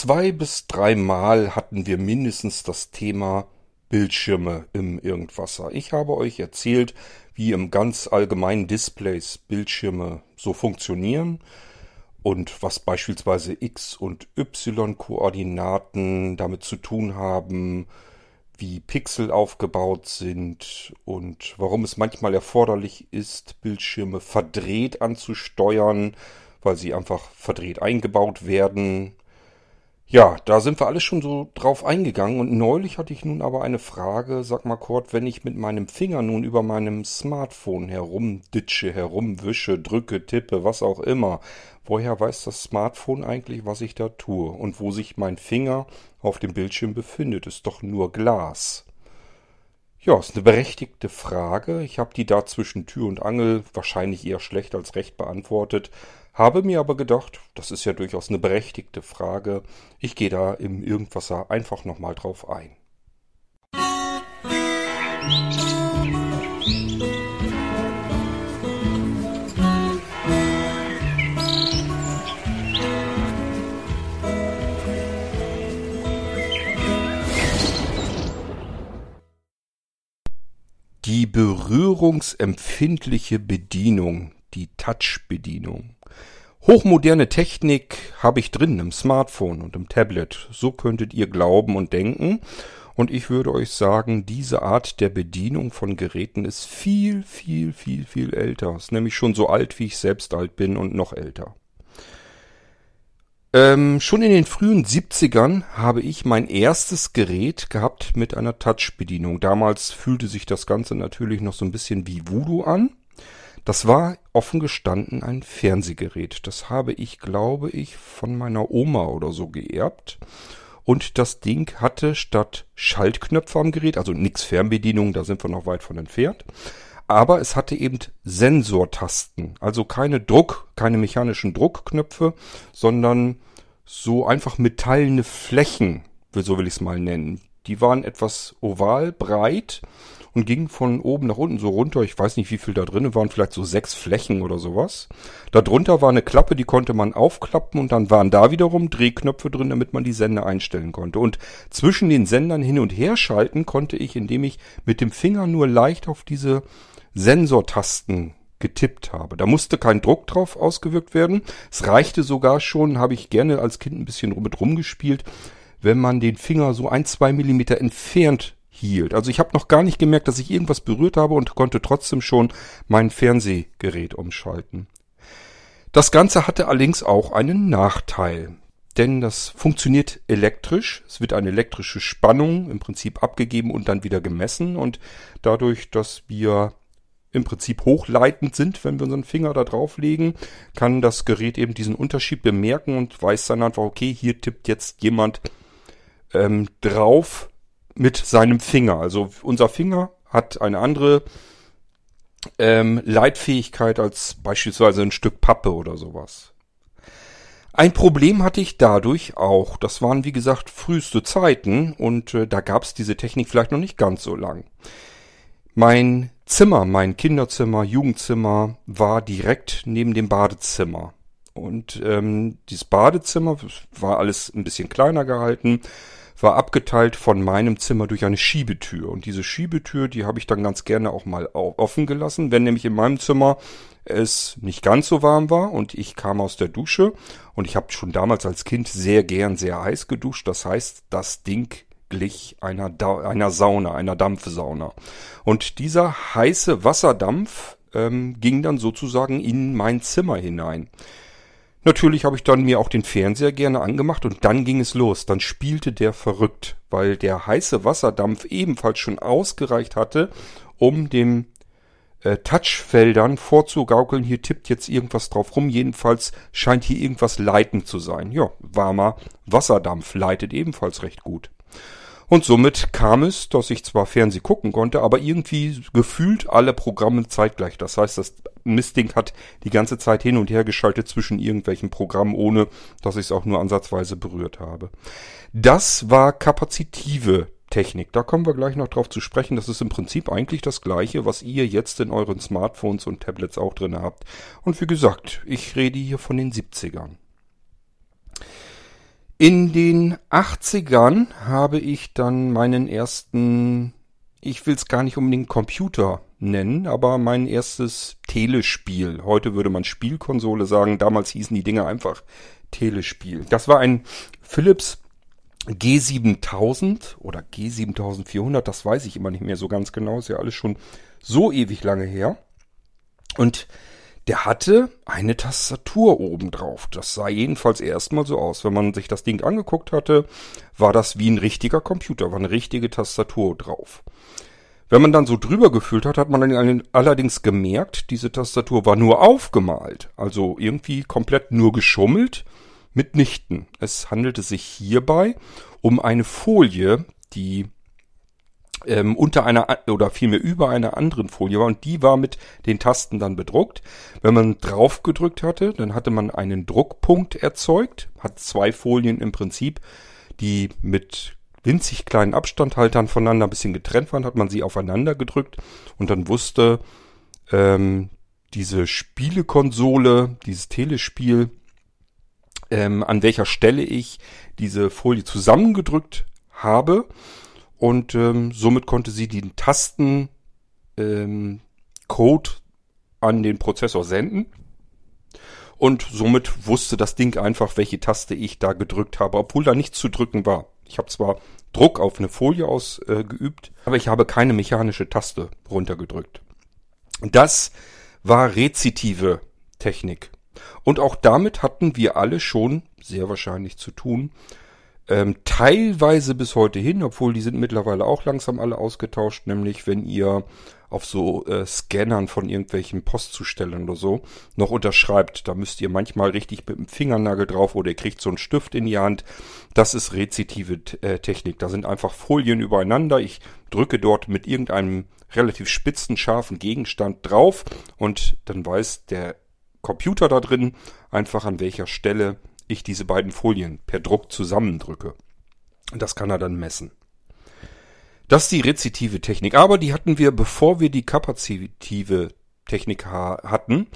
zwei bis dreimal hatten wir mindestens das Thema Bildschirme im Irgendwasser. Ich habe euch erzählt, wie im ganz allgemeinen Displays Bildschirme so funktionieren und was beispielsweise X- und Y-Koordinaten damit zu tun haben, wie Pixel aufgebaut sind und warum es manchmal erforderlich ist, Bildschirme verdreht anzusteuern, weil sie einfach verdreht eingebaut werden. Ja, da sind wir alles schon so drauf eingegangen und neulich hatte ich nun aber eine Frage, sag mal Kurt, wenn ich mit meinem Finger nun über meinem Smartphone herumditsche, herumwische, drücke, tippe, was auch immer, woher weiß das Smartphone eigentlich, was ich da tue und wo sich mein Finger auf dem Bildschirm befindet? Ist doch nur Glas. Ja, ist eine berechtigte Frage. Ich habe die da zwischen Tür und Angel wahrscheinlich eher schlecht als recht beantwortet. Habe mir aber gedacht, das ist ja durchaus eine berechtigte Frage. Ich gehe da im Irgendwasser einfach nochmal drauf ein. Die berührungsempfindliche Bedienung, die Touch-Bedienung. Hochmoderne Technik habe ich drin im Smartphone und im Tablet. So könntet ihr glauben und denken. Und ich würde euch sagen, diese Art der Bedienung von Geräten ist viel, viel, viel, viel älter. Ist nämlich schon so alt, wie ich selbst alt bin und noch älter. Ähm, schon in den frühen 70ern habe ich mein erstes Gerät gehabt mit einer Touch-Bedienung. Damals fühlte sich das Ganze natürlich noch so ein bisschen wie Voodoo an. Das war offen gestanden ein Fernsehgerät. Das habe ich, glaube ich, von meiner Oma oder so geerbt. Und das Ding hatte statt Schaltknöpfe am Gerät, also nix Fernbedienung, da sind wir noch weit von entfernt. Aber es hatte eben Sensortasten, also keine Druck, keine mechanischen Druckknöpfe, sondern so einfach metallene Flächen, so will ich es mal nennen. Die waren etwas oval, breit und ging von oben nach unten so runter. Ich weiß nicht, wie viel da drin waren, vielleicht so sechs Flächen oder sowas. Darunter war eine Klappe, die konnte man aufklappen und dann waren da wiederum Drehknöpfe drin, damit man die Sender einstellen konnte. Und zwischen den Sendern hin und her schalten konnte ich, indem ich mit dem Finger nur leicht auf diese Sensortasten getippt habe. Da musste kein Druck drauf ausgewirkt werden. Es reichte sogar schon, habe ich gerne als Kind ein bisschen mit rumgespielt, wenn man den Finger so ein, zwei Millimeter entfernt hielt. Also ich habe noch gar nicht gemerkt, dass ich irgendwas berührt habe und konnte trotzdem schon mein Fernsehgerät umschalten. Das Ganze hatte allerdings auch einen Nachteil. Denn das funktioniert elektrisch. Es wird eine elektrische Spannung im Prinzip abgegeben und dann wieder gemessen. Und dadurch, dass wir im Prinzip hochleitend sind, wenn wir unseren Finger da drauflegen, kann das Gerät eben diesen Unterschied bemerken und weiß dann einfach, okay, hier tippt jetzt jemand ähm, drauf mit seinem Finger. Also unser Finger hat eine andere ähm, Leitfähigkeit als beispielsweise ein Stück Pappe oder sowas. Ein Problem hatte ich dadurch auch. Das waren wie gesagt früheste Zeiten und äh, da gab es diese Technik vielleicht noch nicht ganz so lang. Mein Zimmer, mein Kinderzimmer, Jugendzimmer war direkt neben dem Badezimmer. Und ähm, dieses Badezimmer war alles ein bisschen kleiner gehalten war abgeteilt von meinem Zimmer durch eine Schiebetür. Und diese Schiebetür, die habe ich dann ganz gerne auch mal offen gelassen, wenn nämlich in meinem Zimmer es nicht ganz so warm war und ich kam aus der Dusche und ich habe schon damals als Kind sehr gern sehr heiß geduscht. Das heißt, das Ding glich einer, da einer Sauna, einer Dampfsauna. Und dieser heiße Wasserdampf ähm, ging dann sozusagen in mein Zimmer hinein. Natürlich habe ich dann mir auch den Fernseher gerne angemacht und dann ging es los. Dann spielte der verrückt, weil der heiße Wasserdampf ebenfalls schon ausgereicht hatte, um dem äh, Touchfeldern vorzugaukeln. Hier tippt jetzt irgendwas drauf rum. Jedenfalls scheint hier irgendwas leitend zu sein. Ja, warmer Wasserdampf leitet ebenfalls recht gut. Und somit kam es, dass ich zwar Fernseh gucken konnte, aber irgendwie gefühlt alle Programme zeitgleich. Das heißt, das Mistding hat die ganze Zeit hin und her geschaltet zwischen irgendwelchen Programmen, ohne dass ich es auch nur ansatzweise berührt habe. Das war kapazitive Technik. Da kommen wir gleich noch drauf zu sprechen. Das ist im Prinzip eigentlich das gleiche, was ihr jetzt in euren Smartphones und Tablets auch drin habt. Und wie gesagt, ich rede hier von den 70ern. In den 80ern habe ich dann meinen ersten, ich will es gar nicht unbedingt Computer nennen, aber mein erstes Telespiel. Heute würde man Spielkonsole sagen, damals hießen die Dinge einfach Telespiel. Das war ein Philips G7000 oder G7400, das weiß ich immer nicht mehr so ganz genau, ist ja alles schon so ewig lange her. Und der hatte eine Tastatur oben drauf. Das sah jedenfalls erstmal so aus. Wenn man sich das Ding angeguckt hatte, war das wie ein richtiger Computer, war eine richtige Tastatur drauf. Wenn man dann so drüber gefühlt hat, hat man allerdings gemerkt, diese Tastatur war nur aufgemalt. Also irgendwie komplett nur geschummelt. Mitnichten. Es handelte sich hierbei um eine Folie, die ähm, unter einer oder vielmehr über einer anderen Folie war und die war mit den Tasten dann bedruckt. Wenn man drauf gedrückt hatte, dann hatte man einen Druckpunkt erzeugt, hat zwei Folien im Prinzip, die mit winzig kleinen Abstandhaltern voneinander ein bisschen getrennt waren, hat man sie aufeinander gedrückt und dann wusste ähm, diese Spielekonsole, dieses Telespiel, ähm, an welcher Stelle ich diese Folie zusammengedrückt habe und ähm, somit konnte sie den Tasten ähm, an den Prozessor senden. Und somit wusste das Ding einfach, welche Taste ich da gedrückt habe, obwohl da nichts zu drücken war. Ich habe zwar Druck auf eine Folie ausgeübt, äh, aber ich habe keine mechanische Taste runtergedrückt. Das war rezitive Technik. Und auch damit hatten wir alle schon sehr wahrscheinlich zu tun ähm, teilweise bis heute hin, obwohl die sind mittlerweile auch langsam alle ausgetauscht, nämlich wenn ihr auf so äh, Scannern von irgendwelchen Postzustellern oder so noch unterschreibt. Da müsst ihr manchmal richtig mit dem Fingernagel drauf oder ihr kriegt so einen Stift in die Hand. Das ist rezitive äh, Technik. Da sind einfach Folien übereinander. Ich drücke dort mit irgendeinem relativ spitzen, scharfen Gegenstand drauf und dann weiß der Computer da drin einfach an welcher Stelle ich diese beiden Folien per Druck zusammendrücke. Das kann er dann messen. Das ist die rezitive Technik. Aber die hatten wir, bevor wir die kapazitive Technik hatten,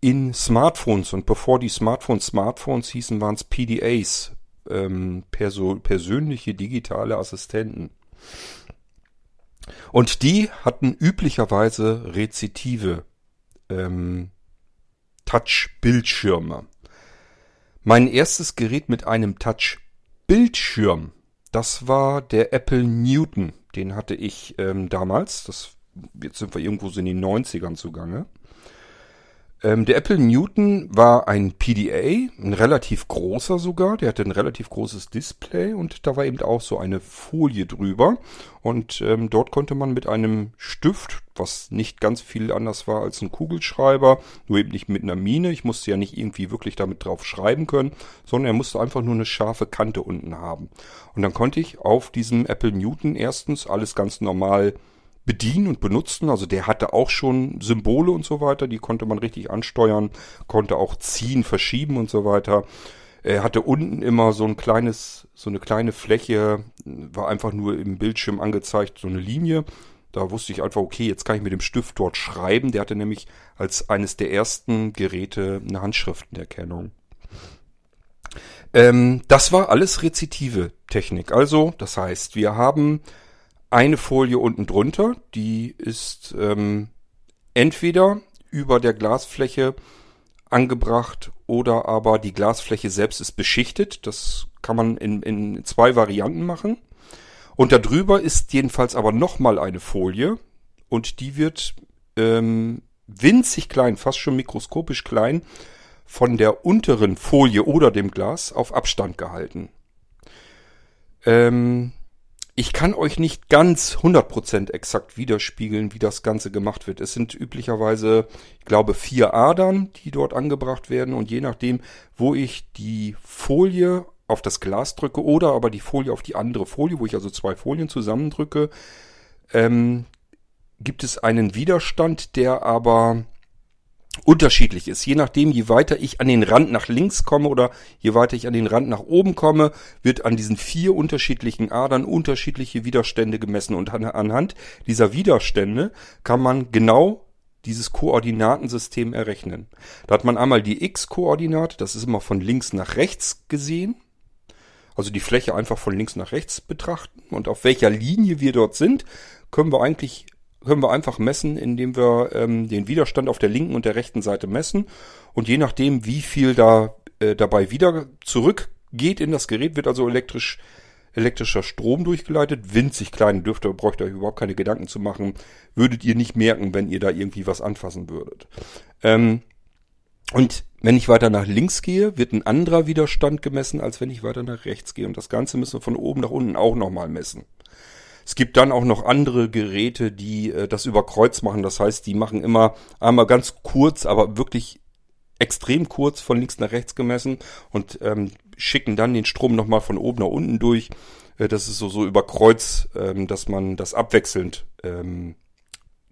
in Smartphones. Und bevor die Smartphones Smartphones hießen, waren es PDAs, ähm, perso persönliche digitale Assistenten. Und die hatten üblicherweise rezitive ähm, Touch-Bildschirme. Mein erstes Gerät mit einem Touch-Bildschirm, das war der Apple Newton. Den hatte ich ähm, damals. Das, jetzt sind wir irgendwo so in den 90ern zugange. Ähm, der Apple Newton war ein PDA, ein relativ großer sogar. Der hatte ein relativ großes Display und da war eben auch so eine Folie drüber. Und ähm, dort konnte man mit einem Stift, was nicht ganz viel anders war als ein Kugelschreiber, nur eben nicht mit einer Mine. Ich musste ja nicht irgendwie wirklich damit drauf schreiben können, sondern er musste einfach nur eine scharfe Kante unten haben. Und dann konnte ich auf diesem Apple Newton erstens alles ganz normal bedienen und benutzen. Also der hatte auch schon Symbole und so weiter, die konnte man richtig ansteuern, konnte auch ziehen, verschieben und so weiter. Er hatte unten immer so ein kleines, so eine kleine Fläche, war einfach nur im Bildschirm angezeigt, so eine Linie. Da wusste ich einfach, okay, jetzt kann ich mit dem Stift dort schreiben. Der hatte nämlich als eines der ersten Geräte eine Handschriftenerkennung. Ähm, das war alles rezitive Technik. Also, das heißt, wir haben eine Folie unten drunter, die ist ähm, entweder über der Glasfläche angebracht oder aber die Glasfläche selbst ist beschichtet. Das kann man in, in zwei Varianten machen. Und darüber ist jedenfalls aber nochmal eine Folie und die wird ähm, winzig klein, fast schon mikroskopisch klein, von der unteren Folie oder dem Glas auf Abstand gehalten. Ähm, ich kann euch nicht ganz 100% exakt widerspiegeln, wie das Ganze gemacht wird. Es sind üblicherweise, ich glaube, vier Adern, die dort angebracht werden und je nachdem, wo ich die Folie auf das Glas drücke oder aber die Folie auf die andere Folie, wo ich also zwei Folien zusammendrücke, ähm, gibt es einen Widerstand, der aber unterschiedlich ist. Je nachdem, je weiter ich an den Rand nach links komme oder je weiter ich an den Rand nach oben komme, wird an diesen vier unterschiedlichen Adern unterschiedliche Widerstände gemessen. Und anhand dieser Widerstände kann man genau dieses Koordinatensystem errechnen. Da hat man einmal die x-Koordinate, das ist immer von links nach rechts gesehen. also die Fläche einfach von links nach rechts betrachten und auf welcher Linie wir dort sind, können wir eigentlich können wir einfach messen, indem wir ähm, den Widerstand auf der linken und der rechten Seite messen und je nachdem, wie viel da äh, dabei wieder zurückgeht in das Gerät, wird also elektrisch elektrischer Strom durchgeleitet, winzig klein, dürft ihr, braucht ihr euch überhaupt keine Gedanken zu machen, würdet ihr nicht merken, wenn ihr da irgendwie was anfassen würdet. Ähm, und wenn ich weiter nach links gehe, wird ein anderer Widerstand gemessen, als wenn ich weiter nach rechts gehe. Und das Ganze müssen wir von oben nach unten auch nochmal messen. Es gibt dann auch noch andere Geräte, die äh, das über Kreuz machen. Das heißt, die machen immer einmal ganz kurz, aber wirklich extrem kurz von links nach rechts gemessen und ähm, schicken dann den Strom nochmal von oben nach unten durch. Äh, das ist so, so über Kreuz, ähm, dass man das abwechselnd ähm,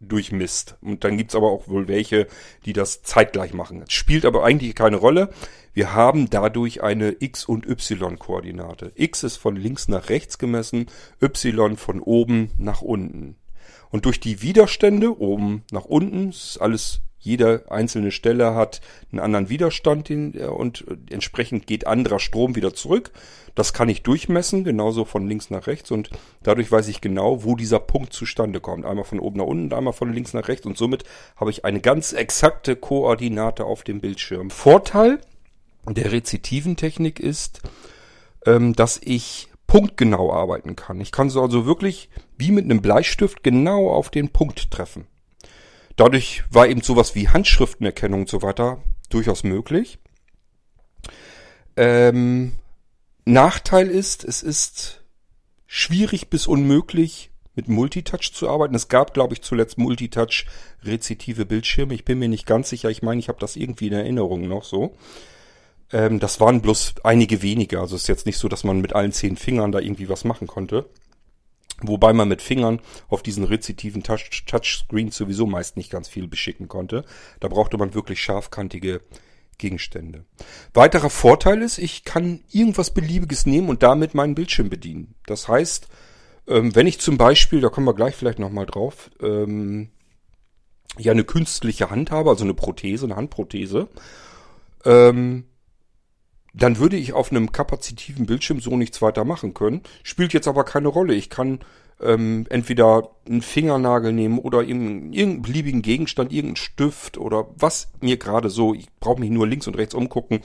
durchmisst. Und dann gibt's aber auch wohl welche, die das zeitgleich machen. Das spielt aber eigentlich keine Rolle. Wir haben dadurch eine X- und Y-Koordinate. X ist von links nach rechts gemessen, Y von oben nach unten. Und durch die Widerstände oben nach unten, ist alles jede einzelne Stelle hat einen anderen Widerstand und entsprechend geht anderer Strom wieder zurück. Das kann ich durchmessen, genauso von links nach rechts und dadurch weiß ich genau, wo dieser Punkt zustande kommt. Einmal von oben nach unten, einmal von links nach rechts und somit habe ich eine ganz exakte Koordinate auf dem Bildschirm. Vorteil der rezitiven Technik ist, ähm, dass ich punktgenau arbeiten kann. Ich kann so also wirklich wie mit einem Bleistift genau auf den Punkt treffen. Dadurch war eben sowas wie Handschriftenerkennung und so weiter durchaus möglich. Ähm, Nachteil ist, es ist schwierig bis unmöglich mit Multitouch zu arbeiten. Es gab, glaube ich, zuletzt Multitouch rezitive Bildschirme. Ich bin mir nicht ganz sicher. Ich meine, ich habe das irgendwie in Erinnerung noch so. Ähm, das waren bloß einige wenige. Also es ist jetzt nicht so, dass man mit allen zehn Fingern da irgendwie was machen konnte. Wobei man mit Fingern auf diesen rezitiven Touch Touchscreens sowieso meist nicht ganz viel beschicken konnte. Da brauchte man wirklich scharfkantige Gegenstände. Weiterer Vorteil ist, ich kann irgendwas Beliebiges nehmen und damit meinen Bildschirm bedienen. Das heißt, ähm, wenn ich zum Beispiel, da kommen wir gleich vielleicht nochmal drauf, ähm, ja eine künstliche Hand habe, also eine Prothese, eine Handprothese, ähm, dann würde ich auf einem kapazitiven Bildschirm so nichts weiter machen können. Spielt jetzt aber keine Rolle. Ich kann ähm, entweder einen Fingernagel nehmen oder irgendeinen, beliebigen Gegenstand, irgendeinen Stift oder was mir gerade so, ich brauche mich nur links und rechts umgucken,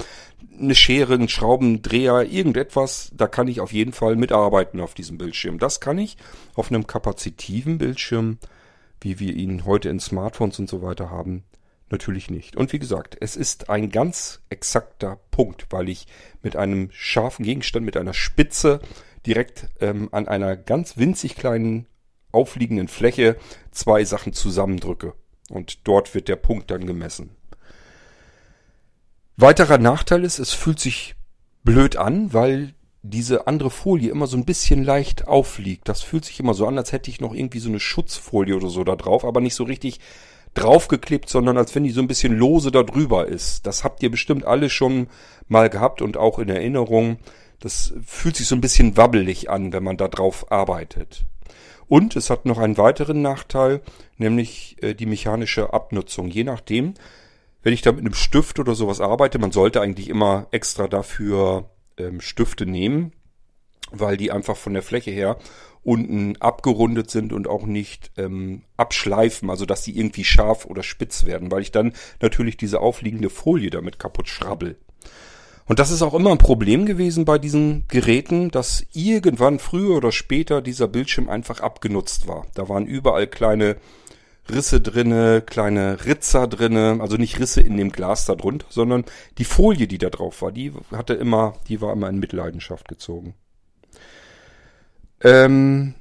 eine Schere, einen Schraubendreher, irgendetwas, da kann ich auf jeden Fall mitarbeiten auf diesem Bildschirm. Das kann ich auf einem kapazitiven Bildschirm, wie wir ihn heute in Smartphones und so weiter haben, Natürlich nicht. Und wie gesagt, es ist ein ganz exakter Punkt, weil ich mit einem scharfen Gegenstand, mit einer Spitze direkt ähm, an einer ganz winzig kleinen aufliegenden Fläche zwei Sachen zusammendrücke. Und dort wird der Punkt dann gemessen. Weiterer Nachteil ist, es fühlt sich blöd an, weil diese andere Folie immer so ein bisschen leicht aufliegt. Das fühlt sich immer so an, als hätte ich noch irgendwie so eine Schutzfolie oder so da drauf, aber nicht so richtig draufgeklebt, sondern als wenn die so ein bisschen lose da drüber ist. Das habt ihr bestimmt alle schon mal gehabt und auch in Erinnerung. Das fühlt sich so ein bisschen wabbelig an, wenn man da drauf arbeitet. Und es hat noch einen weiteren Nachteil, nämlich äh, die mechanische Abnutzung. Je nachdem, wenn ich da mit einem Stift oder sowas arbeite, man sollte eigentlich immer extra dafür ähm, Stifte nehmen, weil die einfach von der Fläche her unten abgerundet sind und auch nicht ähm, abschleifen, also dass sie irgendwie scharf oder spitz werden, weil ich dann natürlich diese aufliegende Folie damit kaputt schrabbel. Und das ist auch immer ein Problem gewesen bei diesen Geräten, dass irgendwann früher oder später dieser Bildschirm einfach abgenutzt war. Da waren überall kleine Risse drinne, kleine Ritzer drinne, also nicht Risse in dem Glas da drunter, sondern die Folie, die da drauf war, die hatte immer, die war immer in Mitleidenschaft gezogen. Ähm,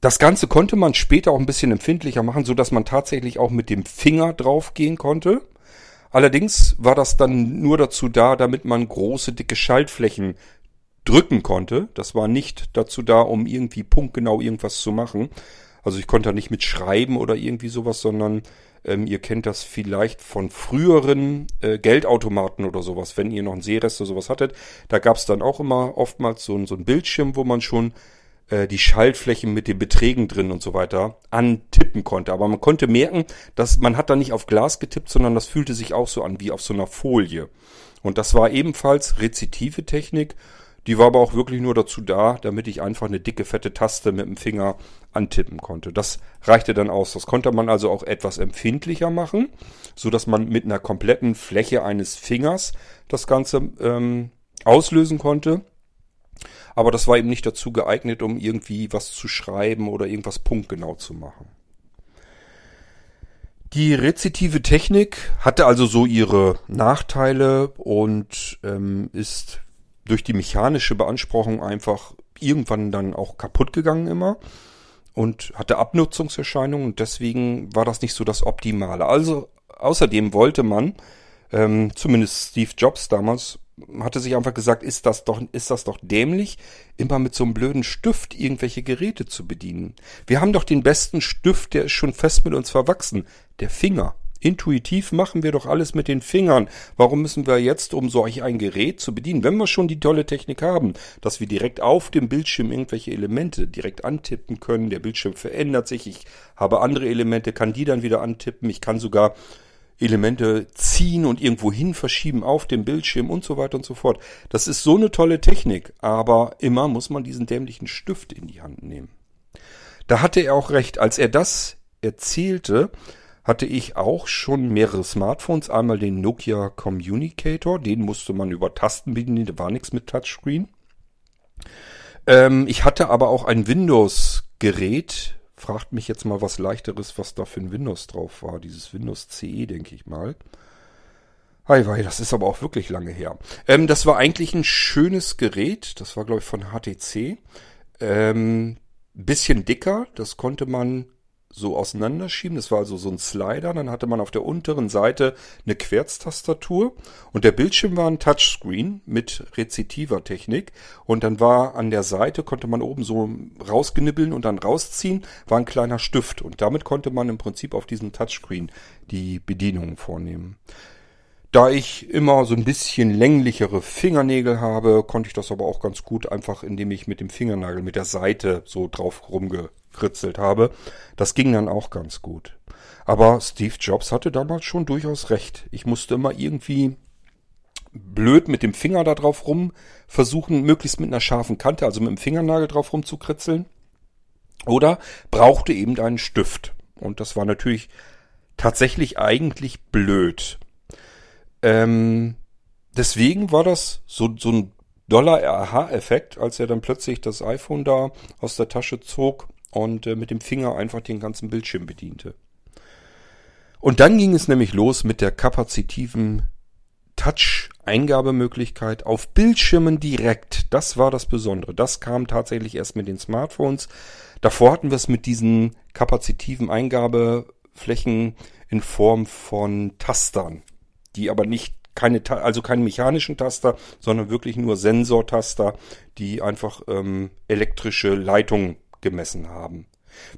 das Ganze konnte man später auch ein bisschen empfindlicher machen, so dass man tatsächlich auch mit dem Finger draufgehen konnte. Allerdings war das dann nur dazu da, damit man große, dicke Schaltflächen drücken konnte. Das war nicht dazu da, um irgendwie punktgenau irgendwas zu machen. Also ich konnte da nicht mit schreiben oder irgendwie sowas, sondern ähm, ihr kennt das vielleicht von früheren äh, Geldautomaten oder sowas, wenn ihr noch einen Seerest oder sowas hattet. Da gab es dann auch immer oftmals so, so ein Bildschirm, wo man schon äh, die Schaltflächen mit den Beträgen drin und so weiter antippen konnte. Aber man konnte merken, dass man hat da nicht auf Glas getippt, sondern das fühlte sich auch so an wie auf so einer Folie. Und das war ebenfalls rezitive Technik. Die war aber auch wirklich nur dazu da, damit ich einfach eine dicke, fette Taste mit dem Finger antippen konnte. Das reichte dann aus. Das konnte man also auch etwas empfindlicher machen, so dass man mit einer kompletten Fläche eines Fingers das Ganze ähm, auslösen konnte. Aber das war eben nicht dazu geeignet, um irgendwie was zu schreiben oder irgendwas punktgenau zu machen. Die rezitive Technik hatte also so ihre Nachteile und ähm, ist durch die mechanische Beanspruchung einfach irgendwann dann auch kaputt gegangen immer und hatte Abnutzungserscheinungen und deswegen war das nicht so das Optimale. Also außerdem wollte man, ähm, zumindest Steve Jobs damals, hatte sich einfach gesagt, ist das doch, ist das doch dämlich, immer mit so einem blöden Stift irgendwelche Geräte zu bedienen. Wir haben doch den besten Stift, der ist schon fest mit uns verwachsen. Der Finger. Intuitiv machen wir doch alles mit den Fingern. Warum müssen wir jetzt, um solch ein Gerät zu bedienen, wenn wir schon die tolle Technik haben, dass wir direkt auf dem Bildschirm irgendwelche Elemente direkt antippen können, der Bildschirm verändert sich, ich habe andere Elemente, kann die dann wieder antippen, ich kann sogar Elemente ziehen und irgendwo hin verschieben auf dem Bildschirm und so weiter und so fort. Das ist so eine tolle Technik, aber immer muss man diesen dämlichen Stift in die Hand nehmen. Da hatte er auch recht, als er das erzählte, hatte ich auch schon mehrere Smartphones. Einmal den Nokia Communicator, den musste man über Tasten bedienen, da war nichts mit Touchscreen. Ähm, ich hatte aber auch ein Windows-Gerät, fragt mich jetzt mal was leichteres, was da für ein Windows drauf war. Dieses Windows CE, denke ich mal. Ei, wei, das ist aber auch wirklich lange her. Ähm, das war eigentlich ein schönes Gerät. Das war, glaube ich, von HTC. Ähm, bisschen dicker. Das konnte man so auseinanderschieben. Das war also so ein Slider. Dann hatte man auf der unteren Seite eine Querztastatur und der Bildschirm war ein Touchscreen mit rezitiver Technik und dann war an der Seite konnte man oben so rausgenibbeln und dann rausziehen, war ein kleiner Stift und damit konnte man im Prinzip auf diesem Touchscreen die Bedienungen vornehmen. Da ich immer so ein bisschen länglichere Fingernägel habe, konnte ich das aber auch ganz gut einfach, indem ich mit dem Fingernagel mit der Seite so drauf rumge gekritzelt habe. Das ging dann auch ganz gut. Aber Steve Jobs hatte damals schon durchaus recht. Ich musste immer irgendwie blöd mit dem Finger da drauf rum versuchen, möglichst mit einer scharfen Kante, also mit dem Fingernagel drauf rumzukritzeln. Oder brauchte eben einen Stift. Und das war natürlich tatsächlich eigentlich blöd. Ähm, deswegen war das so, so ein doller Aha-Effekt, als er dann plötzlich das iPhone da aus der Tasche zog und äh, mit dem Finger einfach den ganzen Bildschirm bediente. Und dann ging es nämlich los mit der kapazitiven Touch-Eingabemöglichkeit auf Bildschirmen direkt. Das war das Besondere. Das kam tatsächlich erst mit den Smartphones. Davor hatten wir es mit diesen kapazitiven Eingabeflächen in Form von Tastern, die aber nicht keine, also keine mechanischen Taster, sondern wirklich nur Sensortaster, die einfach ähm, elektrische Leitungen gemessen haben.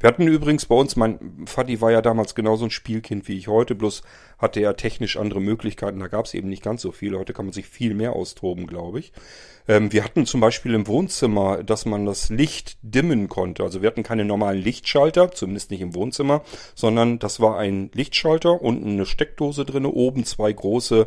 Wir hatten übrigens bei uns, mein Vati war ja damals genauso ein Spielkind wie ich heute, bloß hatte er technisch andere Möglichkeiten, da gab es eben nicht ganz so viel. Heute kann man sich viel mehr austoben, glaube ich. Ähm, wir hatten zum Beispiel im Wohnzimmer, dass man das Licht dimmen konnte. Also wir hatten keine normalen Lichtschalter, zumindest nicht im Wohnzimmer, sondern das war ein Lichtschalter, unten eine Steckdose drinne, oben zwei große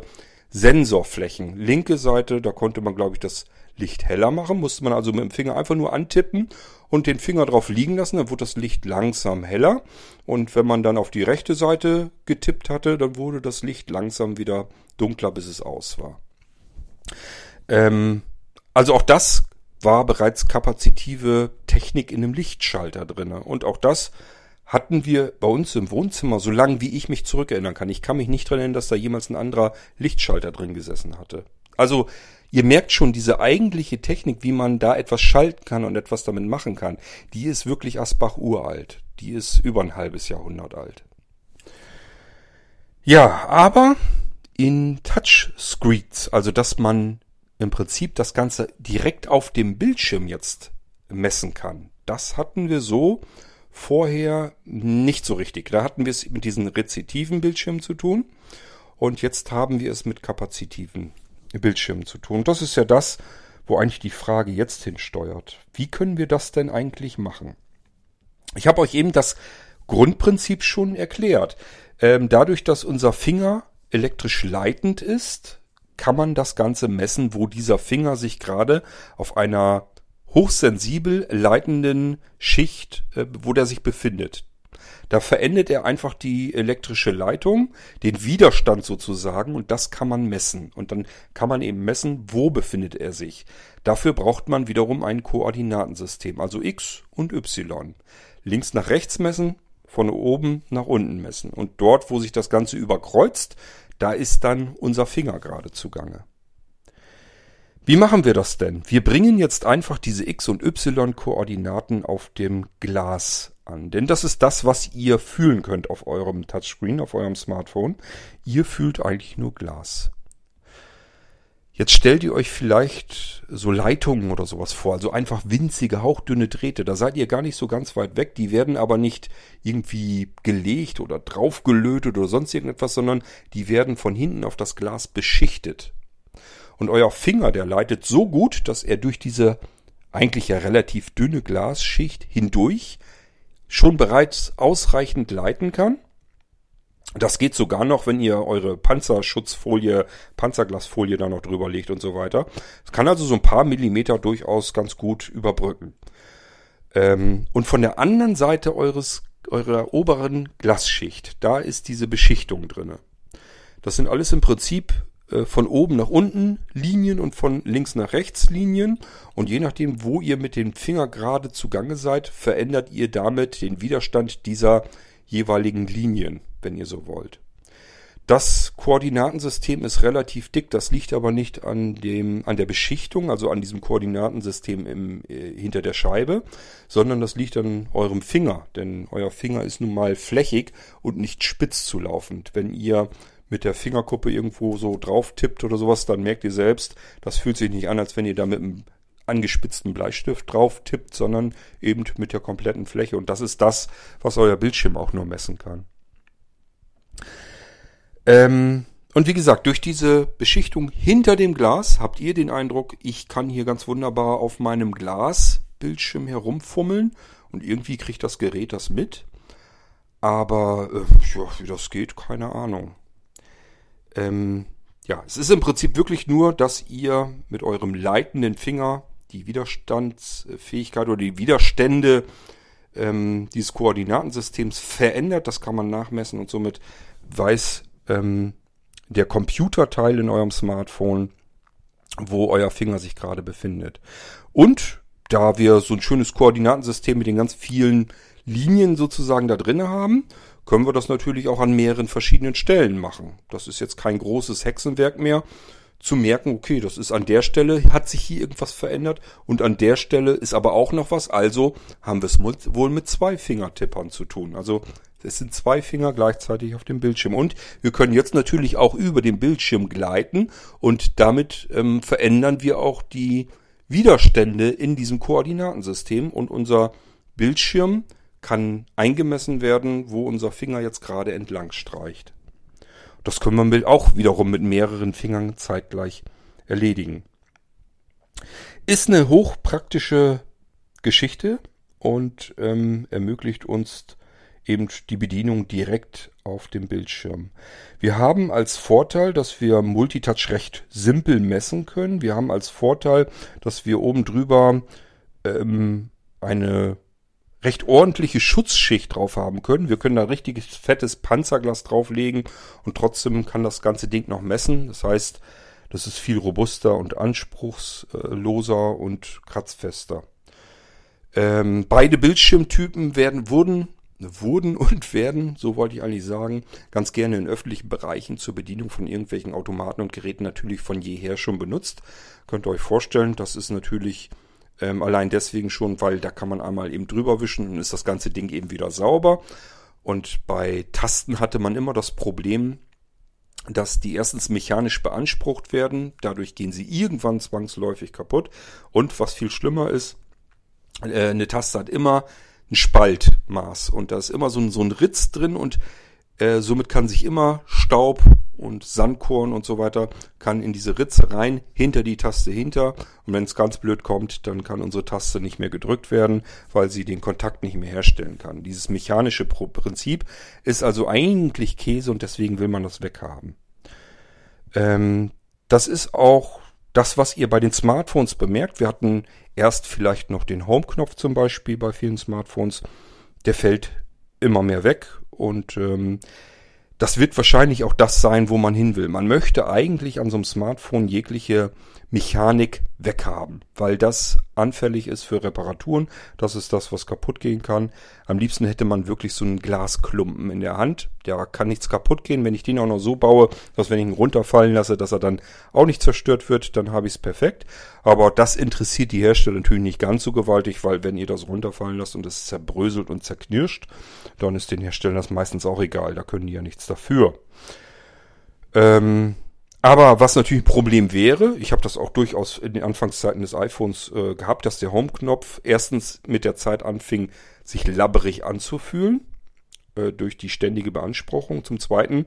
Sensorflächen. Linke Seite, da konnte man, glaube ich, das Licht heller machen, musste man also mit dem Finger einfach nur antippen und den Finger drauf liegen lassen, dann wurde das Licht langsam heller. Und wenn man dann auf die rechte Seite getippt hatte, dann wurde das Licht langsam wieder dunkler, bis es aus war. Ähm, also auch das war bereits kapazitive Technik in einem Lichtschalter drinne. Und auch das hatten wir bei uns im Wohnzimmer, so lange wie ich mich zurückerinnern kann. Ich kann mich nicht dran erinnern, dass da jemals ein anderer Lichtschalter drin gesessen hatte. Also ihr merkt schon, diese eigentliche Technik, wie man da etwas schalten kann und etwas damit machen kann, die ist wirklich Asbach uralt. Die ist über ein halbes Jahrhundert alt. Ja, aber in Touchscreens, also dass man im Prinzip das Ganze direkt auf dem Bildschirm jetzt messen kann, das hatten wir so vorher nicht so richtig. Da hatten wir es mit diesen rezitiven Bildschirmen zu tun und jetzt haben wir es mit kapazitiven Bildschirmen zu tun. Das ist ja das, wo eigentlich die Frage jetzt hinsteuert. Wie können wir das denn eigentlich machen? Ich habe euch eben das Grundprinzip schon erklärt. Ähm, dadurch, dass unser Finger elektrisch leitend ist, kann man das Ganze messen, wo dieser Finger sich gerade auf einer hochsensibel leitenden Schicht, äh, wo der sich befindet. Da verändert er einfach die elektrische Leitung, den Widerstand sozusagen, und das kann man messen. Und dann kann man eben messen, wo befindet er sich. Dafür braucht man wiederum ein Koordinatensystem, also X und Y. Links nach rechts messen, von oben nach unten messen. Und dort, wo sich das Ganze überkreuzt, da ist dann unser Finger gerade zugange. Wie machen wir das denn? Wir bringen jetzt einfach diese X- und Y-Koordinaten auf dem Glas an. Denn das ist das, was ihr fühlen könnt auf eurem Touchscreen, auf eurem Smartphone. Ihr fühlt eigentlich nur Glas. Jetzt stellt ihr euch vielleicht so Leitungen oder sowas vor, also einfach winzige, hauchdünne Drähte. Da seid ihr gar nicht so ganz weit weg. Die werden aber nicht irgendwie gelegt oder draufgelötet oder sonst irgendetwas, sondern die werden von hinten auf das Glas beschichtet. Und euer Finger, der leitet so gut, dass er durch diese eigentlich ja relativ dünne Glasschicht hindurch schon bereits ausreichend leiten kann. Das geht sogar noch, wenn ihr eure Panzerschutzfolie, Panzerglasfolie da noch drüber legt und so weiter. Es kann also so ein paar Millimeter durchaus ganz gut überbrücken. Ähm, und von der anderen Seite eures, eurer oberen Glasschicht, da ist diese Beschichtung drinne. Das sind alles im Prinzip äh, von oben nach unten Linien und von links nach rechts Linien. Und je nachdem, wo ihr mit dem Finger gerade zugange seid, verändert ihr damit den Widerstand dieser jeweiligen Linien, wenn ihr so wollt. Das Koordinatensystem ist relativ dick, das liegt aber nicht an dem, an der Beschichtung, also an diesem Koordinatensystem im, äh, hinter der Scheibe, sondern das liegt an eurem Finger, denn euer Finger ist nun mal flächig und nicht spitz zulaufend. Wenn ihr mit der Fingerkuppe irgendwo so drauf tippt oder sowas, dann merkt ihr selbst, das fühlt sich nicht an, als wenn ihr da mit einem angespitzten Bleistift drauf tippt, sondern eben mit der kompletten Fläche. Und das ist das, was euer Bildschirm auch nur messen kann. Ähm, und wie gesagt, durch diese Beschichtung hinter dem Glas habt ihr den Eindruck, ich kann hier ganz wunderbar auf meinem Glasbildschirm herumfummeln und irgendwie kriegt das Gerät das mit. Aber äh, ja, wie das geht, keine Ahnung. Ähm, ja, es ist im Prinzip wirklich nur, dass ihr mit eurem leitenden Finger die Widerstandsfähigkeit oder die Widerstände ähm, dieses Koordinatensystems verändert. Das kann man nachmessen und somit weiß ähm, der Computerteil in eurem Smartphone, wo euer Finger sich gerade befindet. Und da wir so ein schönes Koordinatensystem mit den ganz vielen Linien sozusagen da drin haben, können wir das natürlich auch an mehreren verschiedenen Stellen machen. Das ist jetzt kein großes Hexenwerk mehr, zu merken, okay, das ist an der Stelle, hat sich hier irgendwas verändert und an der Stelle ist aber auch noch was, also haben wir es wohl mit zwei Fingertippern zu tun. Also es sind zwei Finger gleichzeitig auf dem Bildschirm. Und wir können jetzt natürlich auch über den Bildschirm gleiten und damit ähm, verändern wir auch die Widerstände in diesem Koordinatensystem und unser Bildschirm kann eingemessen werden, wo unser Finger jetzt gerade entlang streicht. Das können wir auch wiederum mit mehreren Fingern zeitgleich erledigen. Ist eine hochpraktische Geschichte und ähm, ermöglicht uns eben die Bedienung direkt auf dem Bildschirm. Wir haben als Vorteil, dass wir Multitouch recht simpel messen können. Wir haben als Vorteil, dass wir oben drüber ähm, eine recht ordentliche Schutzschicht drauf haben können. Wir können da richtiges fettes Panzerglas drauflegen und trotzdem kann das ganze Ding noch messen. Das heißt, das ist viel robuster und anspruchsloser und kratzfester. Ähm, beide Bildschirmtypen werden, wurden, wurden und werden, so wollte ich eigentlich sagen, ganz gerne in öffentlichen Bereichen zur Bedienung von irgendwelchen Automaten und Geräten natürlich von jeher schon benutzt. Könnt ihr euch vorstellen, das ist natürlich ähm, allein deswegen schon, weil da kann man einmal eben drüber wischen und ist das ganze Ding eben wieder sauber. Und bei Tasten hatte man immer das Problem, dass die erstens mechanisch beansprucht werden. Dadurch gehen sie irgendwann zwangsläufig kaputt. Und was viel schlimmer ist, äh, eine Taste hat immer ein Spaltmaß und da ist immer so ein, so ein Ritz drin und äh, somit kann sich immer Staub und Sandkorn und so weiter kann in diese Ritze rein, hinter die Taste hinter. Und wenn es ganz blöd kommt, dann kann unsere Taste nicht mehr gedrückt werden, weil sie den Kontakt nicht mehr herstellen kann. Dieses mechanische Prinzip ist also eigentlich Käse und deswegen will man das weghaben. Ähm, das ist auch das, was ihr bei den Smartphones bemerkt. Wir hatten erst vielleicht noch den Home-Knopf zum Beispiel bei vielen Smartphones. Der fällt immer mehr weg und ähm, das wird wahrscheinlich auch das sein, wo man hin will. Man möchte eigentlich an so einem Smartphone jegliche Mechanik weghaben, weil das anfällig ist für Reparaturen. Das ist das, was kaputt gehen kann. Am liebsten hätte man wirklich so einen Glasklumpen in der Hand. Da kann nichts kaputt gehen. Wenn ich den auch noch so baue, dass wenn ich ihn runterfallen lasse, dass er dann auch nicht zerstört wird, dann habe ich es perfekt. Aber das interessiert die Hersteller natürlich nicht ganz so gewaltig, weil wenn ihr das runterfallen lasst und es zerbröselt und zerknirscht, dann ist den Herstellern das meistens auch egal. Da können die ja nichts dafür. Ähm, aber was natürlich ein Problem wäre, ich habe das auch durchaus in den Anfangszeiten des iPhones äh, gehabt, dass der Home-Knopf erstens mit der Zeit anfing, sich labberig anzufühlen, äh, durch die ständige Beanspruchung. Zum Zweiten,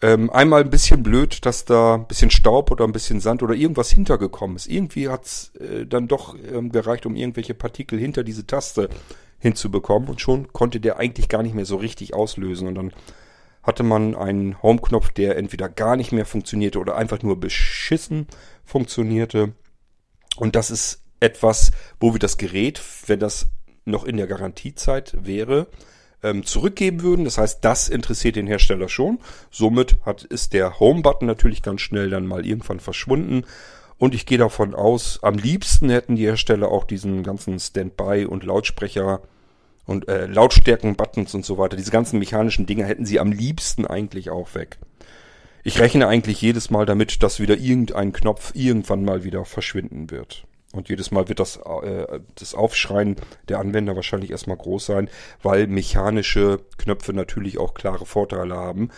ähm, einmal ein bisschen blöd, dass da ein bisschen Staub oder ein bisschen Sand oder irgendwas hintergekommen ist. Irgendwie hat's äh, dann doch ähm, gereicht, um irgendwelche Partikel hinter diese Taste hinzubekommen und schon konnte der eigentlich gar nicht mehr so richtig auslösen und dann hatte man einen Home-Knopf, der entweder gar nicht mehr funktionierte oder einfach nur beschissen funktionierte. Und das ist etwas, wo wir das Gerät, wenn das noch in der Garantiezeit wäre, ähm, zurückgeben würden. Das heißt, das interessiert den Hersteller schon. Somit hat, ist der Home-Button natürlich ganz schnell dann mal irgendwann verschwunden. Und ich gehe davon aus, am liebsten hätten die Hersteller auch diesen ganzen Standby- und Lautsprecher und äh, Lautstärken-Buttons und so weiter, diese ganzen mechanischen Dinge hätten sie am liebsten eigentlich auch weg. Ich rechne eigentlich jedes Mal damit, dass wieder irgendein Knopf irgendwann mal wieder verschwinden wird. Und jedes Mal wird das, äh, das Aufschreien der Anwender wahrscheinlich erstmal groß sein, weil mechanische Knöpfe natürlich auch klare Vorteile haben.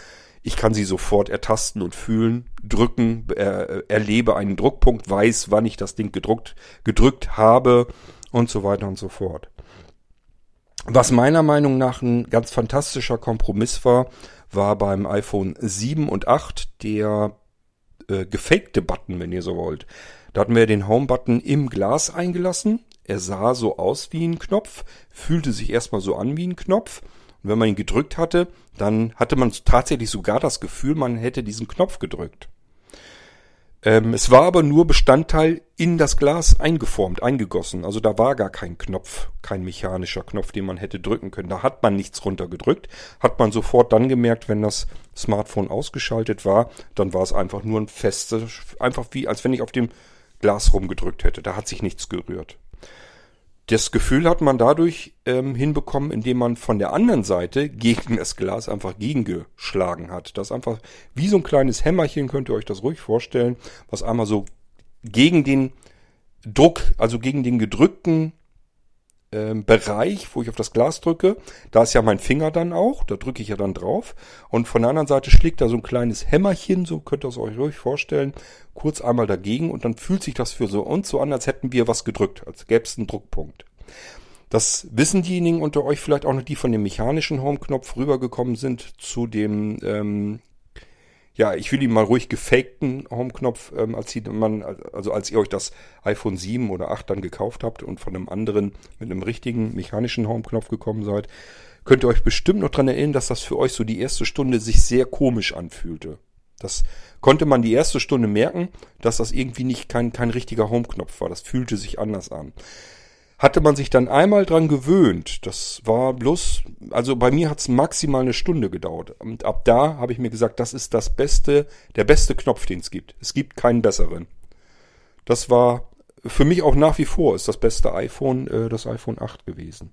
Ich kann sie sofort ertasten und fühlen, drücken, äh, erlebe einen Druckpunkt, weiß, wann ich das Ding gedruckt, gedrückt habe und so weiter und so fort. Was meiner Meinung nach ein ganz fantastischer Kompromiss war, war beim iPhone 7 und 8 der äh, gefakte Button, wenn ihr so wollt. Da hatten wir den Home-Button im Glas eingelassen. Er sah so aus wie ein Knopf, fühlte sich erstmal so an wie ein Knopf. Und wenn man ihn gedrückt hatte, dann hatte man tatsächlich sogar das Gefühl, man hätte diesen Knopf gedrückt. Ähm, es war aber nur Bestandteil in das Glas eingeformt, eingegossen. Also da war gar kein Knopf, kein mechanischer Knopf, den man hätte drücken können. Da hat man nichts runtergedrückt. Hat man sofort dann gemerkt, wenn das Smartphone ausgeschaltet war, dann war es einfach nur ein festes, einfach wie, als wenn ich auf dem Glas rumgedrückt hätte. Da hat sich nichts gerührt. Das Gefühl hat man dadurch ähm, hinbekommen, indem man von der anderen Seite gegen das Glas einfach gegengeschlagen hat. Das einfach wie so ein kleines Hämmerchen, könnt ihr euch das ruhig vorstellen, was einmal so gegen den Druck, also gegen den gedrückten ähm, Bereich, wo ich auf das Glas drücke, da ist ja mein Finger dann auch, da drücke ich ja dann drauf. Und von der anderen Seite schlägt da so ein kleines Hämmerchen, so könnt ihr es euch ruhig vorstellen, kurz einmal dagegen und dann fühlt sich das für so und so an, als hätten wir was gedrückt, als gäbe es einen Druckpunkt. Das wissen diejenigen unter euch vielleicht auch noch, die von dem mechanischen Home-Knopf rübergekommen sind zu dem ähm, ja, ich will ihn mal ruhig gefakten Home-Knopf, ähm, als, man, also als ihr euch das iPhone 7 oder 8 dann gekauft habt und von einem anderen mit einem richtigen mechanischen Home-Knopf gekommen seid, könnt ihr euch bestimmt noch dran erinnern, dass das für euch so die erste Stunde sich sehr komisch anfühlte. Das konnte man die erste Stunde merken, dass das irgendwie nicht kein, kein richtiger Home-Knopf war. Das fühlte sich anders an hatte man sich dann einmal dran gewöhnt. Das war bloß, also bei mir hat es maximal eine Stunde gedauert. Und ab da habe ich mir gesagt, das ist das beste, der beste Knopf, den es gibt. Es gibt keinen besseren. Das war für mich auch nach wie vor ist das beste iPhone, äh, das iPhone 8 gewesen.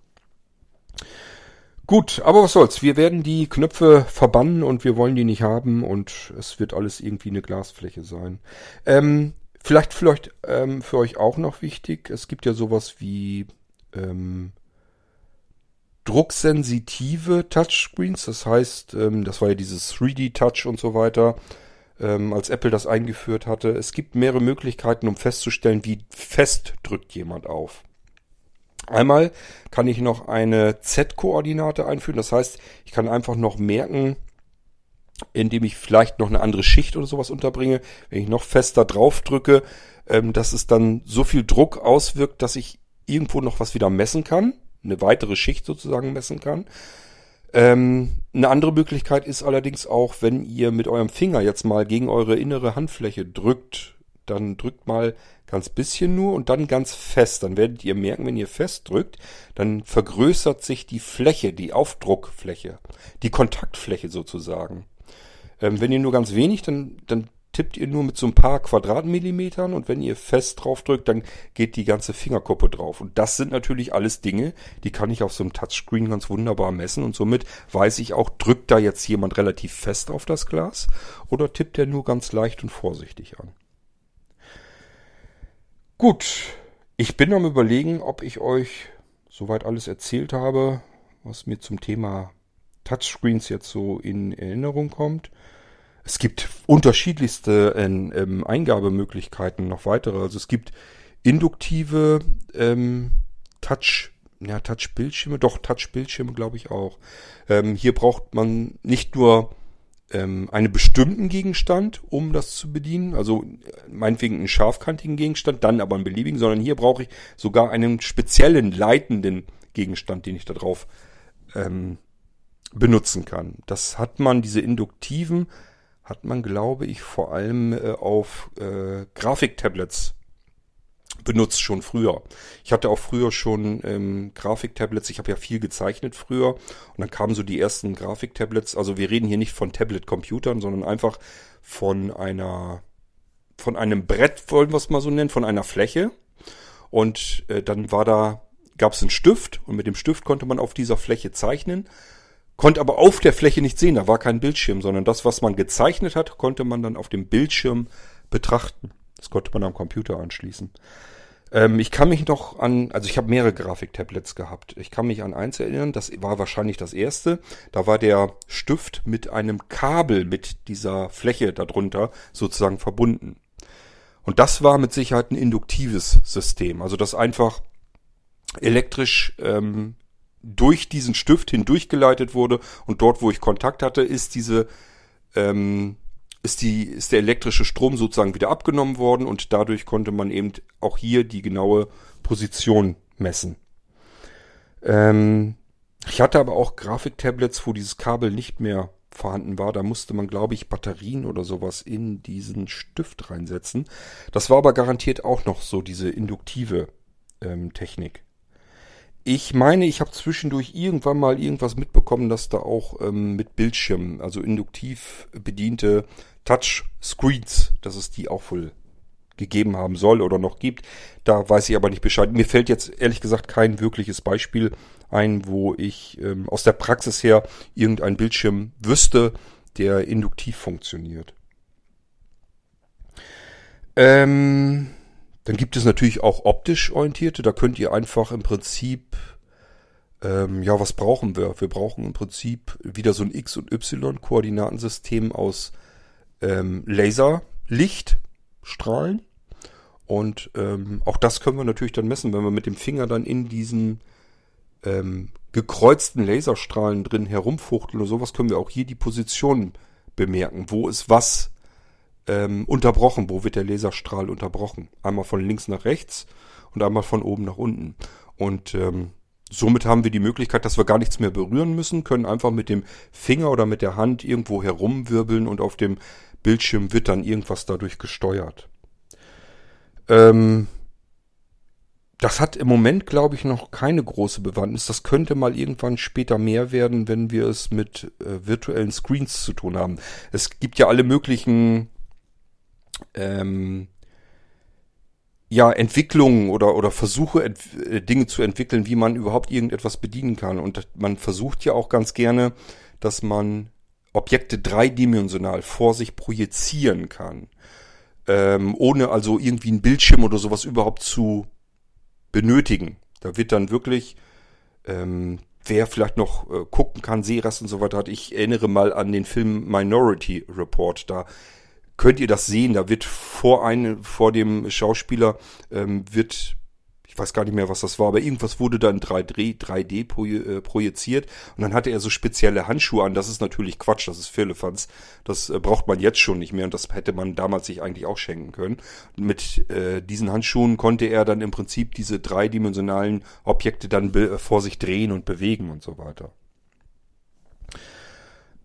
Gut, aber was soll's. Wir werden die Knöpfe verbannen und wir wollen die nicht haben und es wird alles irgendwie eine Glasfläche sein. Ähm, Vielleicht, vielleicht ähm, für euch auch noch wichtig, es gibt ja sowas wie ähm, drucksensitive Touchscreens. Das heißt, ähm, das war ja dieses 3D-Touch und so weiter, ähm, als Apple das eingeführt hatte. Es gibt mehrere Möglichkeiten, um festzustellen, wie fest drückt jemand auf. Einmal kann ich noch eine Z-Koordinate einführen. Das heißt, ich kann einfach noch merken, indem ich vielleicht noch eine andere Schicht oder sowas unterbringe, wenn ich noch fester drauf drücke, ähm, dass es dann so viel Druck auswirkt, dass ich irgendwo noch was wieder messen kann, eine weitere Schicht sozusagen messen kann. Ähm, eine andere Möglichkeit ist allerdings auch, wenn ihr mit eurem Finger jetzt mal gegen eure innere Handfläche drückt, dann drückt mal ganz bisschen nur und dann ganz fest. Dann werdet ihr merken, wenn ihr fest drückt, dann vergrößert sich die Fläche, die Aufdruckfläche, die Kontaktfläche sozusagen. Ähm, wenn ihr nur ganz wenig, dann, dann tippt ihr nur mit so ein paar Quadratmillimetern und wenn ihr fest drauf drückt, dann geht die ganze Fingerkuppe drauf. Und das sind natürlich alles Dinge, die kann ich auf so einem Touchscreen ganz wunderbar messen und somit weiß ich auch, drückt da jetzt jemand relativ fest auf das Glas oder tippt er nur ganz leicht und vorsichtig an. Gut, ich bin am überlegen, ob ich euch soweit alles erzählt habe, was mir zum Thema Touchscreens jetzt so in Erinnerung kommt. Es gibt unterschiedlichste ähm, ähm, Eingabemöglichkeiten, noch weitere. Also es gibt induktive ähm, Touch, ja, Touch-Bildschirme, doch Touch-Bildschirme glaube ich auch. Ähm, hier braucht man nicht nur ähm, einen bestimmten Gegenstand, um das zu bedienen, also meinetwegen einen scharfkantigen Gegenstand, dann aber einen beliebigen, sondern hier brauche ich sogar einen speziellen leitenden Gegenstand, den ich da drauf ähm, benutzen kann. Das hat man, diese induktiven hat man, glaube ich, vor allem äh, auf äh, Grafiktablets benutzt schon früher. Ich hatte auch früher schon ähm, Grafiktablets. Ich habe ja viel gezeichnet früher und dann kamen so die ersten Grafiktablets. Also wir reden hier nicht von Tablet-Computern, sondern einfach von einer von einem Brett, wollen wir es mal so nennen, von einer Fläche. Und äh, dann war da gab es einen Stift und mit dem Stift konnte man auf dieser Fläche zeichnen konnte aber auf der Fläche nicht sehen, da war kein Bildschirm, sondern das, was man gezeichnet hat, konnte man dann auf dem Bildschirm betrachten. Das konnte man am Computer anschließen. Ähm, ich kann mich noch an, also ich habe mehrere Grafiktablets gehabt. Ich kann mich an eins erinnern, das war wahrscheinlich das erste. Da war der Stift mit einem Kabel mit dieser Fläche darunter sozusagen verbunden. Und das war mit Sicherheit ein induktives System. Also das einfach elektrisch ähm, durch diesen Stift hindurchgeleitet wurde und dort, wo ich Kontakt hatte, ist diese ähm, ist die ist der elektrische Strom sozusagen wieder abgenommen worden und dadurch konnte man eben auch hier die genaue Position messen. Ähm, ich hatte aber auch Grafiktablets, wo dieses Kabel nicht mehr vorhanden war. Da musste man, glaube ich, Batterien oder sowas in diesen Stift reinsetzen. Das war aber garantiert auch noch so diese induktive ähm, Technik. Ich meine, ich habe zwischendurch irgendwann mal irgendwas mitbekommen, dass da auch ähm, mit Bildschirmen, also induktiv bediente Touchscreens, dass es die auch wohl gegeben haben soll oder noch gibt. Da weiß ich aber nicht Bescheid. Mir fällt jetzt ehrlich gesagt kein wirkliches Beispiel ein, wo ich ähm, aus der Praxis her irgendein Bildschirm wüsste, der induktiv funktioniert. Ähm, dann gibt es natürlich auch optisch orientierte. Da könnt ihr einfach im Prinzip, ähm, ja, was brauchen wir? Wir brauchen im Prinzip wieder so ein X- und Y-Koordinatensystem aus ähm, Laserlichtstrahlen. Und ähm, auch das können wir natürlich dann messen, wenn wir mit dem Finger dann in diesen ähm, gekreuzten Laserstrahlen drin herumfuchteln oder sowas, können wir auch hier die Position bemerken. Wo ist was ähm, unterbrochen. Wo wird der Laserstrahl unterbrochen? Einmal von links nach rechts und einmal von oben nach unten. Und ähm, somit haben wir die Möglichkeit, dass wir gar nichts mehr berühren müssen, können einfach mit dem Finger oder mit der Hand irgendwo herumwirbeln und auf dem Bildschirm wird dann irgendwas dadurch gesteuert. Ähm, das hat im Moment, glaube ich, noch keine große Bewandtnis. Das könnte mal irgendwann später mehr werden, wenn wir es mit äh, virtuellen Screens zu tun haben. Es gibt ja alle möglichen ähm, ja, Entwicklungen oder, oder Versuche, ent äh, Dinge zu entwickeln, wie man überhaupt irgendetwas bedienen kann. Und man versucht ja auch ganz gerne, dass man Objekte dreidimensional vor sich projizieren kann. Ähm, ohne also irgendwie einen Bildschirm oder sowas überhaupt zu benötigen. Da wird dann wirklich, ähm, wer vielleicht noch äh, gucken kann, Seerast und so weiter hat, ich erinnere mal an den Film Minority Report. Da könnt ihr das sehen. Da wird vor einem, vor dem Schauspieler ähm, wird ich weiß gar nicht mehr, was das war, aber irgendwas wurde dann 3D, 3D äh, projiziert und dann hatte er so spezielle Handschuhe an. Das ist natürlich Quatsch, das ist Firlefanz. Das äh, braucht man jetzt schon nicht mehr und das hätte man damals sich eigentlich auch schenken können. Mit äh, diesen Handschuhen konnte er dann im Prinzip diese dreidimensionalen Objekte dann vor sich drehen und bewegen und so weiter.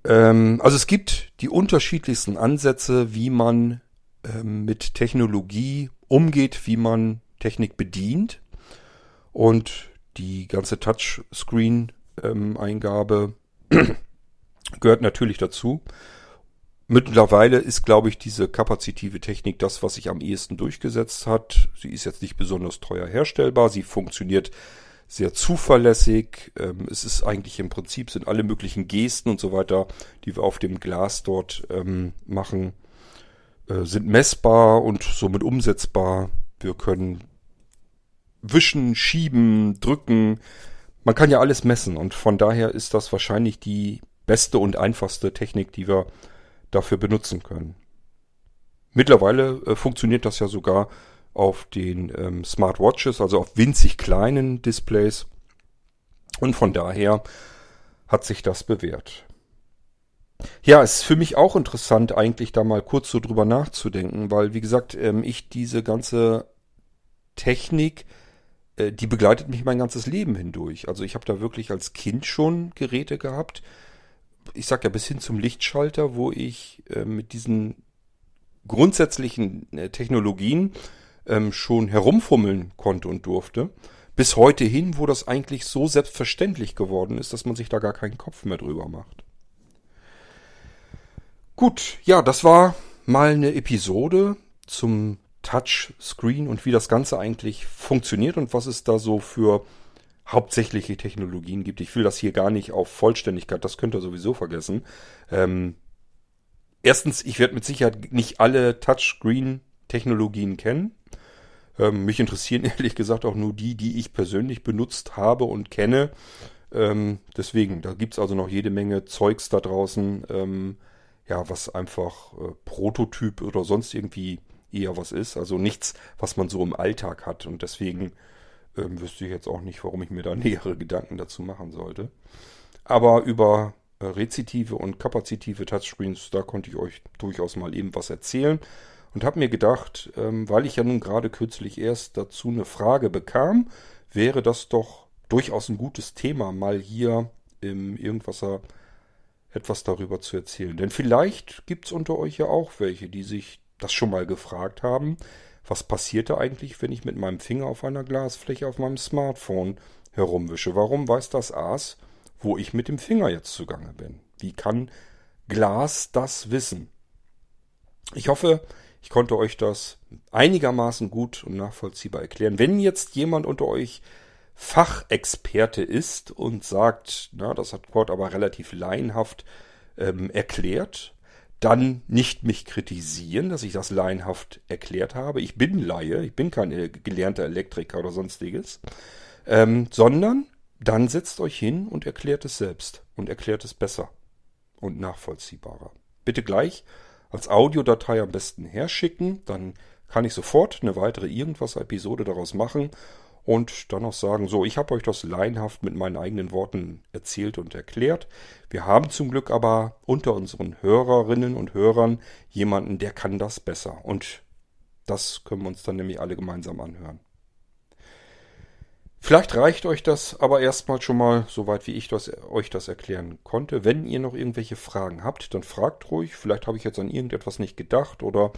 Ähm, also es gibt die unterschiedlichsten Ansätze, wie man ähm, mit Technologie umgeht, wie man Technik bedient. Und die ganze Touchscreen-Eingabe gehört natürlich dazu. Mittlerweile ist, glaube ich, diese kapazitive Technik das, was sich am ehesten durchgesetzt hat. Sie ist jetzt nicht besonders teuer herstellbar. Sie funktioniert sehr zuverlässig. Ähm, es ist eigentlich im Prinzip sind alle möglichen Gesten und so weiter, die wir auf dem Glas dort ähm, machen, äh, sind messbar und somit umsetzbar. Wir können wischen, schieben, drücken. Man kann ja alles messen und von daher ist das wahrscheinlich die beste und einfachste Technik, die wir dafür benutzen können. Mittlerweile äh, funktioniert das ja sogar auf den ähm, Smartwatches, also auf winzig kleinen Displays. Und von daher hat sich das bewährt. Ja, es ist für mich auch interessant, eigentlich da mal kurz so drüber nachzudenken, weil, wie gesagt, ähm, ich diese ganze Technik, äh, die begleitet mich mein ganzes Leben hindurch. Also ich habe da wirklich als Kind schon Geräte gehabt, ich sag ja bis hin zum Lichtschalter, wo ich äh, mit diesen grundsätzlichen äh, Technologien ähm, schon herumfummeln konnte und durfte. Bis heute hin, wo das eigentlich so selbstverständlich geworden ist, dass man sich da gar keinen Kopf mehr drüber macht. Gut, ja, das war mal eine Episode zum Touchscreen und wie das Ganze eigentlich funktioniert und was es da so für hauptsächliche Technologien gibt. Ich will das hier gar nicht auf Vollständigkeit, das könnt ihr sowieso vergessen. Ähm, erstens, ich werde mit Sicherheit nicht alle Touchscreen-Technologien kennen. Ähm, mich interessieren ehrlich gesagt auch nur die, die ich persönlich benutzt habe und kenne. Ähm, deswegen, da gibt's also noch jede Menge Zeugs da draußen, ähm, ja, was einfach äh, Prototyp oder sonst irgendwie eher was ist. Also nichts, was man so im Alltag hat. Und deswegen ähm, wüsste ich jetzt auch nicht, warum ich mir da nähere Gedanken dazu machen sollte. Aber über äh, rezitive und kapazitive Touchscreens, da konnte ich euch durchaus mal eben was erzählen. Und habe mir gedacht, ähm, weil ich ja nun gerade kürzlich erst dazu eine Frage bekam, wäre das doch durchaus ein gutes Thema, mal hier im Irgendwasser etwas darüber zu erzählen. Denn vielleicht gibt es unter euch ja auch welche, die sich das schon mal gefragt haben, was passiert da eigentlich, wenn ich mit meinem Finger auf einer Glasfläche auf meinem Smartphone herumwische? Warum weiß das Aas, wo ich mit dem Finger jetzt zugange bin? Wie kann Glas das wissen? Ich hoffe, ich konnte euch das einigermaßen gut und nachvollziehbar erklären. Wenn jetzt jemand unter euch Fachexperte ist und sagt, na, das hat Kurt aber relativ laienhaft ähm, erklärt, dann nicht mich kritisieren, dass ich das laienhaft erklärt habe. Ich bin Laie, ich bin kein gelernter Elektriker oder sonstiges, ähm, sondern dann setzt euch hin und erklärt es selbst und erklärt es besser und nachvollziehbarer. Bitte gleich als Audiodatei am besten herschicken, dann kann ich sofort eine weitere Irgendwas-Episode daraus machen und dann noch sagen, so, ich habe euch das laienhaft mit meinen eigenen Worten erzählt und erklärt. Wir haben zum Glück aber unter unseren Hörerinnen und Hörern jemanden, der kann das besser. Und das können wir uns dann nämlich alle gemeinsam anhören. Vielleicht reicht euch das aber erstmal schon mal, soweit wie ich das, euch das erklären konnte. Wenn ihr noch irgendwelche Fragen habt, dann fragt ruhig. Vielleicht habe ich jetzt an irgendetwas nicht gedacht oder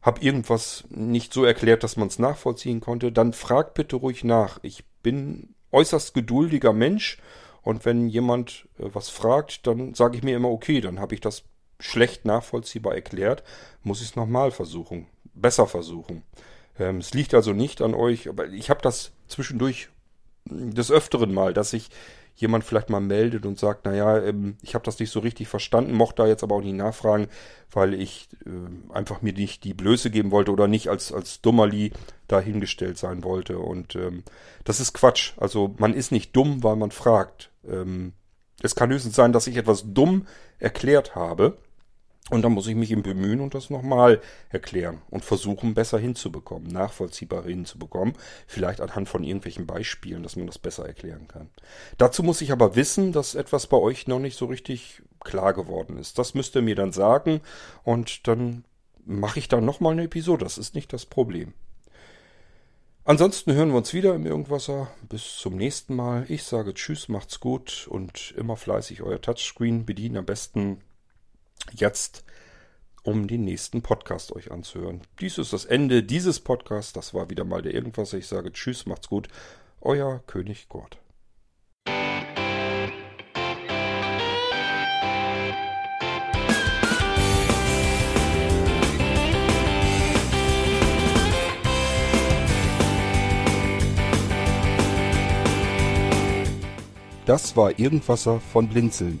habe irgendwas nicht so erklärt, dass man es nachvollziehen konnte, dann fragt bitte ruhig nach. Ich bin äußerst geduldiger Mensch und wenn jemand äh, was fragt, dann sage ich mir immer, okay, dann habe ich das schlecht nachvollziehbar erklärt, muss ich es nochmal versuchen, besser versuchen. Ähm, es liegt also nicht an euch, aber ich habe das zwischendurch des Öfteren mal, dass ich jemand vielleicht mal meldet und sagt, naja, ähm, ich habe das nicht so richtig verstanden, mochte da jetzt aber auch nicht nachfragen, weil ich äh, einfach mir nicht die Blöße geben wollte oder nicht als, als Dummerli dahingestellt sein wollte. Und ähm, das ist Quatsch. Also man ist nicht dumm, weil man fragt. Ähm, es kann höchstens sein, dass ich etwas dumm erklärt habe und dann muss ich mich eben bemühen und das nochmal erklären und versuchen, besser hinzubekommen, nachvollziehbar hinzubekommen. Vielleicht anhand von irgendwelchen Beispielen, dass man das besser erklären kann. Dazu muss ich aber wissen, dass etwas bei euch noch nicht so richtig klar geworden ist. Das müsst ihr mir dann sagen und dann mache ich da nochmal eine Episode. Das ist nicht das Problem. Ansonsten hören wir uns wieder im Irgendwasser. Bis zum nächsten Mal. Ich sage Tschüss, macht's gut und immer fleißig euer Touchscreen bedienen. Am besten jetzt, um den nächsten Podcast euch anzuhören. Dies ist das Ende dieses Podcasts. Das war wieder mal der Irgendwasser. Ich sage Tschüss, macht's gut. Euer König Gott. Das war Irgendwasser von Blinzeln.